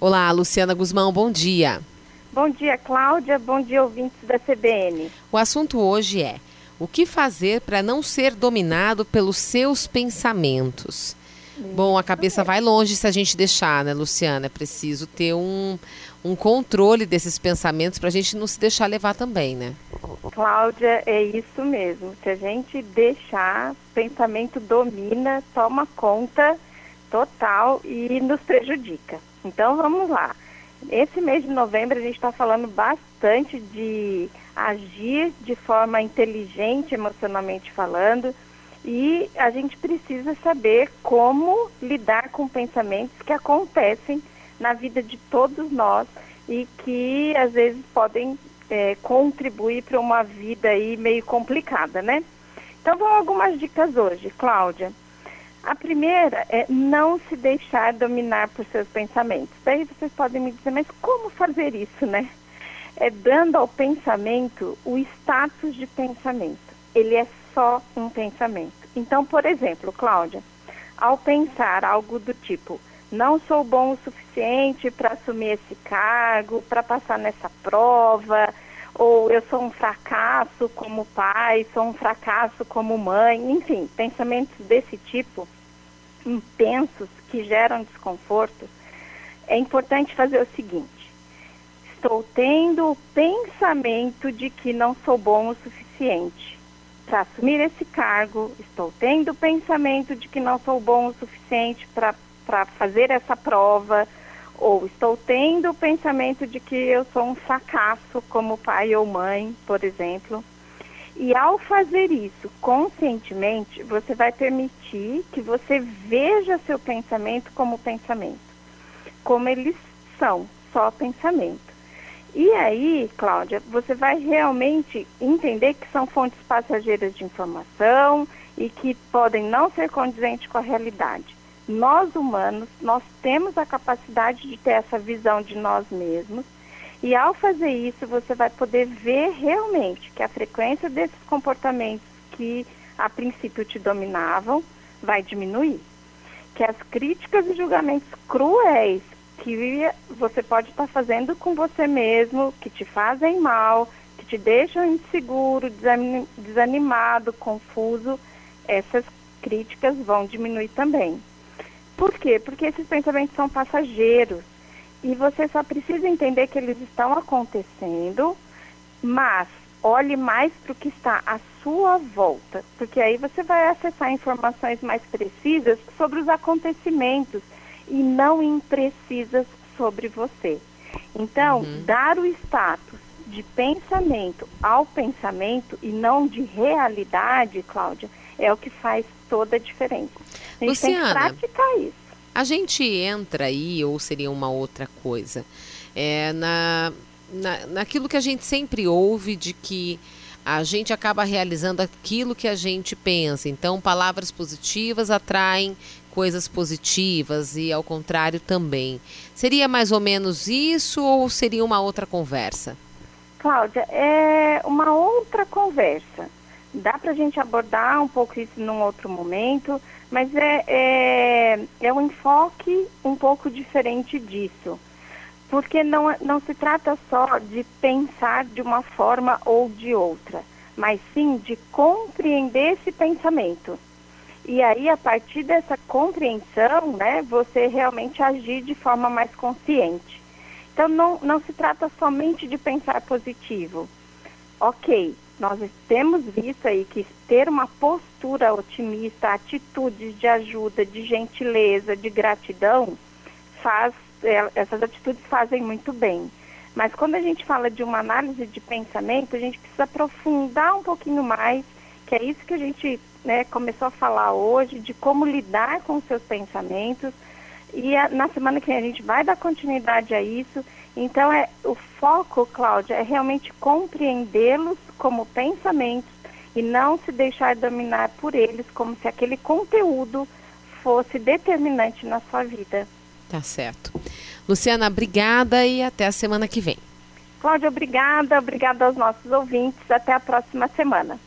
Olá, Luciana Guzmão, bom dia. Bom dia, Cláudia. Bom dia, ouvintes da CBN. O assunto hoje é o que fazer para não ser dominado pelos seus pensamentos. Bom, a cabeça vai longe se a gente deixar, né, Luciana? É preciso ter um, um controle desses pensamentos para a gente não se deixar levar também, né? Cláudia, é isso mesmo. Se a gente deixar, pensamento domina, toma conta total e nos prejudica. Então vamos lá. Esse mês de novembro a gente está falando bastante de agir de forma inteligente, emocionalmente falando, e a gente precisa saber como lidar com pensamentos que acontecem na vida de todos nós e que às vezes podem é, contribuir para uma vida aí meio complicada, né? Então vão algumas dicas hoje, Cláudia. A primeira é não se deixar dominar por seus pensamentos. Daí vocês podem me dizer, mas como fazer isso, né? É dando ao pensamento o status de pensamento. Ele é só um pensamento. Então, por exemplo, Cláudia, ao pensar algo do tipo, não sou bom o suficiente para assumir esse cargo, para passar nessa prova, ou eu sou um fracasso como pai, sou um fracasso como mãe, enfim, pensamentos desse tipo, intensos, que geram desconforto, é importante fazer o seguinte: estou tendo o pensamento de que não sou bom o suficiente. Para assumir esse cargo, estou tendo o pensamento de que não sou bom o suficiente para fazer essa prova ou estou tendo o pensamento de que eu sou um fracasso como pai ou mãe, por exemplo. E ao fazer isso conscientemente, você vai permitir que você veja seu pensamento como pensamento, como eles são, só pensamento. E aí, Cláudia, você vai realmente entender que são fontes passageiras de informação e que podem não ser condizentes com a realidade nós humanos, nós temos a capacidade de ter essa visão de nós mesmos. E ao fazer isso, você vai poder ver realmente que a frequência desses comportamentos que a princípio te dominavam vai diminuir. Que as críticas e julgamentos cruéis que você pode estar fazendo com você mesmo, que te fazem mal, que te deixam inseguro, desanimado, confuso, essas críticas vão diminuir também. Por quê? Porque esses pensamentos são passageiros e você só precisa entender que eles estão acontecendo, mas olhe mais para o que está à sua volta, porque aí você vai acessar informações mais precisas sobre os acontecimentos e não imprecisas sobre você. Então, uhum. dar o status de pensamento ao pensamento e não de realidade, Cláudia, é o que faz toda a diferença. A gente Luciana, tem que praticar isso. A gente entra aí, ou seria uma outra coisa, é, na, na, naquilo que a gente sempre ouve de que a gente acaba realizando aquilo que a gente pensa. Então, palavras positivas atraem coisas positivas e ao contrário também. Seria mais ou menos isso ou seria uma outra conversa? Cláudia, é uma outra conversa. Dá para a gente abordar um pouco isso num outro momento, mas é, é, é um enfoque um pouco diferente disso. Porque não, não se trata só de pensar de uma forma ou de outra, mas sim de compreender esse pensamento. E aí, a partir dessa compreensão, né, você realmente agir de forma mais consciente. Então, não, não se trata somente de pensar positivo. Ok, nós temos visto aí que ter uma postura otimista, atitudes de ajuda, de gentileza, de gratidão, faz, é, essas atitudes fazem muito bem. Mas quando a gente fala de uma análise de pensamento, a gente precisa aprofundar um pouquinho mais, que é isso que a gente né, começou a falar hoje, de como lidar com os seus pensamentos. E a, na semana que vem a gente vai dar continuidade a isso então, é, o foco, Cláudia, é realmente compreendê-los como pensamentos e não se deixar dominar por eles como se aquele conteúdo fosse determinante na sua vida. Tá certo. Luciana, obrigada e até a semana que vem. Cláudia, obrigada. Obrigada aos nossos ouvintes. Até a próxima semana.